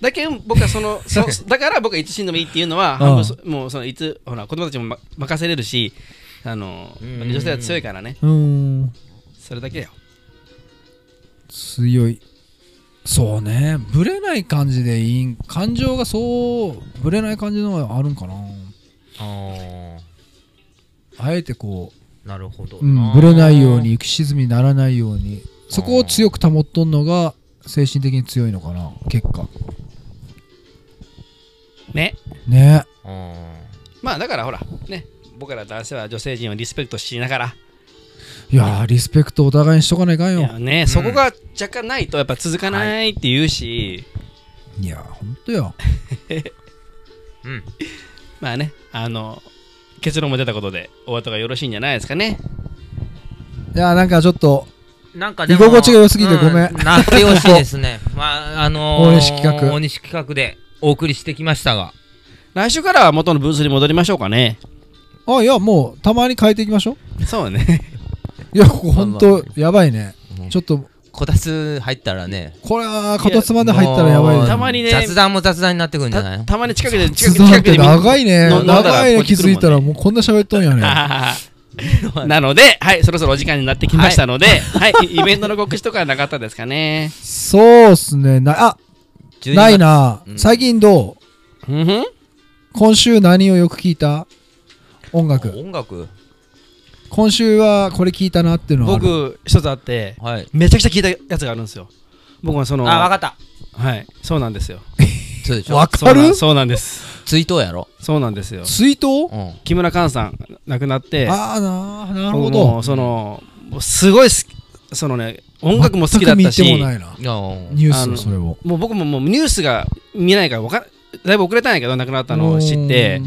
だけん僕はそのそ だから僕はいつ死んでもいいっていうのはもうそのいつほら子供たちも、ま、任せれるしあのうん。女性は強いからね。うーん。それだけよ。強い。そうね。ぶれない感じでいいん。感情がそうぶれない感じのがあるんかな。ああえてこあなるほどう、うん、ぶれないように浮き沈みにならないように。そこを強く保っとんのが精神的に強いのかな。結果。ね。ね。あまあだからほらね僕ら男性は女性陣をリスペクトしながら。いやーリスペクトお互いにしとかないかんよ。いやね、そこが若干ないとやっぱ続かないって言うし、いやほんとよ。ー うん。まあねあの結論も出たことでお後がよろしいんじゃないですかね。いやーなんかちょっとなんか居心地が良すぎてごめん。うなってほしいですね。まああのー、大西企画。大西企画でお送りしてきましたが。来週からは元のブースに戻りましょうかねあいやもうたまに変えていきましょう。そうね。いやここほんとやばいね。うん。ちょっとこたつ入ったらね。これはこたつまで入ったらやばいね。たまにね雑談も雑談になってくるんじゃない？たたまに近くで近く雑談って近くで見長いね。飲んだら長いねこっち来るもんね。気づいたらもうこんな喋っとんやね。なので、はい、そろそろお時間になってきましたので、はい、イベントの告知とかはなかったですかね？そうっすね。なあ12月。ないな。うん。最近どう？うんふん。今週何をよく聞いた？音楽。音楽？今週はこれ聞いたなっていうのはある。僕、一つあって、はい。めちゃくちゃ聞いたやつがあるんですよ。僕はその、あわかった。はい、そうなんですよ。そうでしょ。わかそうなるそうなんです。追悼やろ？そうなんですよ。追悼？うん木村寛さん亡くなって、ああななるほ僕もどうその、もうすごい好き、そのね、音楽も好きだった全く見し、てもないな。いやニューあのスそれを。もう僕ももうニュースが見ないからわかだいぶ遅れたんやけど亡くなったのを知って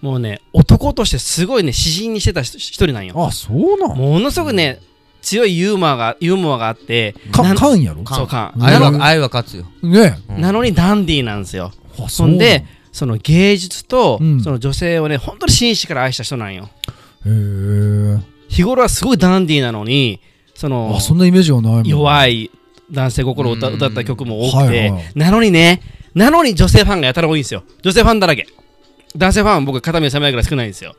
もうね男としてすごいね詩人にしてた人一人なんよ。あそうなん？ものすごくね強いユーモアがユーモアがあってかかんやろ？そうかうん愛は愛は勝つよ。ね。うん。なのにダンディーなんですよ。あそんでその芸術とうん。その女性をね本当に真摯から愛した人なんよ。へえ日頃はすごいダンディーなのにそのあそんなイメージがないもん。弱い男性心を歌うん。歌った曲も多くてなのにねなのに女性ファンがやたら多いんですよ。女性ファンだらけ男性ファンは僕肩身狭いぐらい少ないんですよ。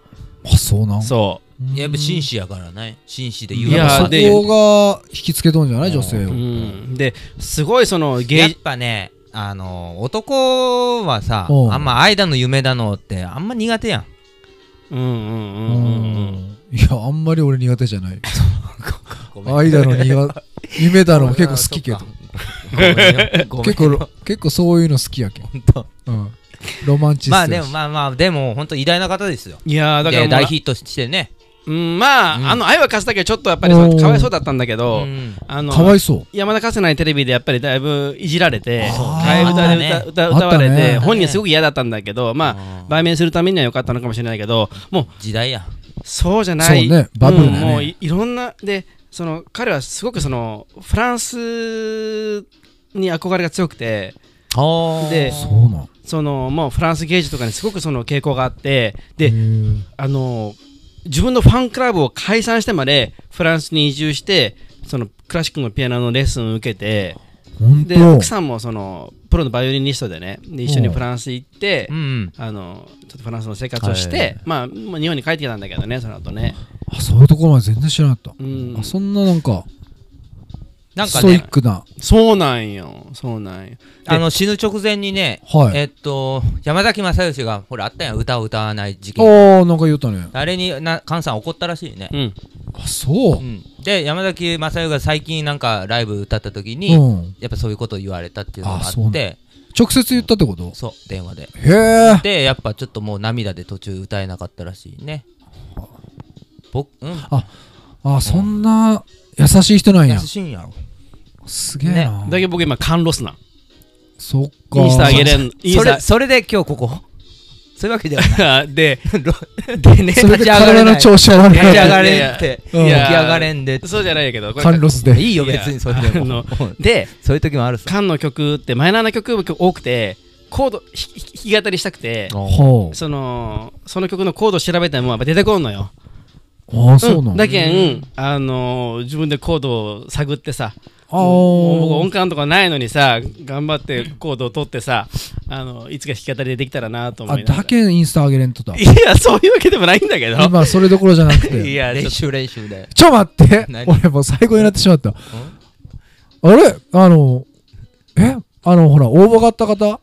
あそうなん？そやっぱ紳士やからね。紳士でい言うからやそこが引きつけとんじゃない？女性う、を。うん、ですごいそのやっ芸ぱねあの男はさうん。あんま愛だの夢だのってあんま苦手やん。うんうんうんうんうんいやあんまり俺苦手じゃない。愛だの苦 夢だの結構好きけど。結よ。構結構そういうの好きやけん。ほんとうんロマンチストまあでもまあまあでも本当偉大な方ですよ。いやーだから大ヒットしてね。うんまあ、うん。あの愛は勝つだけはちょっとやっぱりかわいそうだったんだけうど、ん。あのかわいそう。山田かつないテレビでやっぱりだいぶいじられて替え歌で歌歌歌われあったね。て本人はすごく嫌だったんだけどまああ売名するためには良かったのかもしれないけどもう時代や。そうじゃない。そうねバブルだね。うんもういいろんなでその彼はすごくそのフランスに憧れが強くてでそのもうフランス芸術とかにすごくその傾向があってであの自分のファンクラブを解散してまでフランスに移住してそのクラシックのピアノのレッスンを受けてで奥さんもそのプロのバイオリニストでねで一緒にフランス行ってうんうん。あのちょっとフランスの生活をしはてまあ日本に帰ってきたんだけどねその後ね。あそういうところまで全然知らなかっうん。たあそんななんかなんかストイッねクな。そうなんよ。そうなんよ。あの死ぬ直前にねはい。えっと山崎正義がほらあったやん。歌を歌わない事件ああなんか言ったね。あれにな菅さん怒ったらしいね。うん。あそう。うん。で山崎正義が最近なんかライブ歌った時うにん。やっぱそういうことを言われたっていうのがああそうなん。って直接言ったってこと？そう電話で。へえでやっぱちょっともう涙で途中歌えなかったらしいね。僕うん。あそんな優しい人なん優やしいんや。ろすげえな。だけど僕今缶ロスなん。そっか。インスタあげれん。インそスタ。れそれで今日ここ？そういうわけではない。ででねそれで体の調子は悪い。立ち上がれんって。うん。起き上がれんでそうじゃないけどカンロスで。いいよ別にそれであのも でそういう時もあるさ。缶の曲ってマイナーな曲が多くてコード弾き語りしたくてほそのその曲のコード調べてもやっぱ出てこんのよ。うああそうなんだ。けうん。んあのー自分でコードを探ってさあ僕音ー感とかないのにさ頑張ってコードを取ってさあのいつか弾き語りでできたらなと思あいながら。だけインスタ上げれんとだ。いやそういうわけでもないんだけど。今それどころじゃなくいてやちょっと練習練習で。ちょ待って。何？俺もう最後になってしまった。あれ？あのえ？あのほら応募があった方？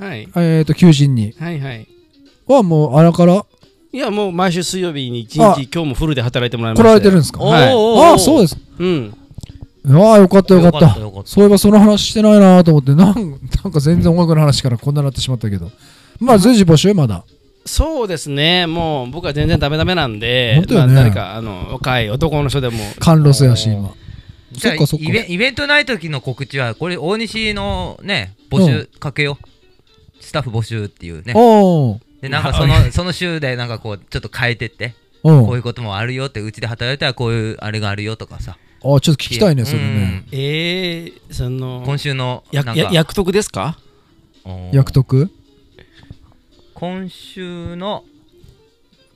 はい。えっと求人に。はいはい。はもうあらからいやもう毎週水曜日に一あ。日今日もフルで働いてもらいま来したよられてるんですか？はい。ああそうです。うん。ああよかったよかった。よかったよかった。そういえばその話してないなと思ってなんなんか全然音楽の話からこんなになってしまったけど。まあ随時募集まだ。そうですね。もう僕は全然ダメダメなんで本当よね。まあ誰かあの若い男の人でも。甘露やし今。じゃあそっかそっか。イベイベントない時の告知はこれ大西のね募集かけよう。スタッフ募集っていうね。おおでなんかそのその週でなんかこうちょっと変えてっておこういうこともあるよってうちで働いたらこういうあれがあるよとかさ。あちょっと聞きたいねそれね。えー、そうんの今週のやなんか。や役得ですか？役得今週の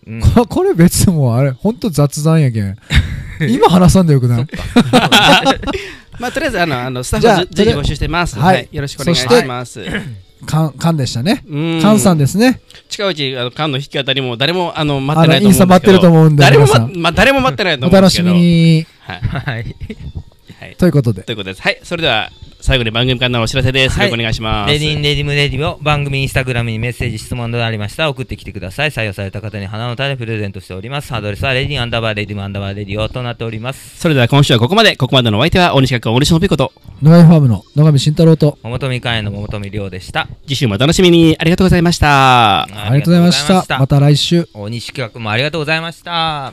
うん。ここれ別にもうあれほんと雑談やけん。今話さんでよくない？まあとりあえずあのあのスタッフ随時募集してます。はい。はい、よろしくお願いしそしてますかんかんでしたね。うん。かんさんですね近いうちあの缶の弾き語りも誰もあの待ってないと思うんですけど。インスタ待ってると思うんで誰も,、ままあ、誰も待ってないとお楽し思うんですけど。みに。はい、はい。はい、ということで。ということです。はい。それでは最後に番組からのお知らせです、はい。よろしくお願いします。レディンレディムレディを番組インスタグラムにメッセージ質問などありました。ら送ってきてください。採用された方に花の種プレゼントしております。アドレスはレディンアンダーバーレディムアンダーバーレディオとなっております。それでは今週はここまで。ここまでのお相手は大西学大西のぴこと。野上ファームの野上慎太郎と。桃富会の桃富亮でした次週もお楽しみにありがとうございました。ありがとうございました。また来週大西企画もありがとうございました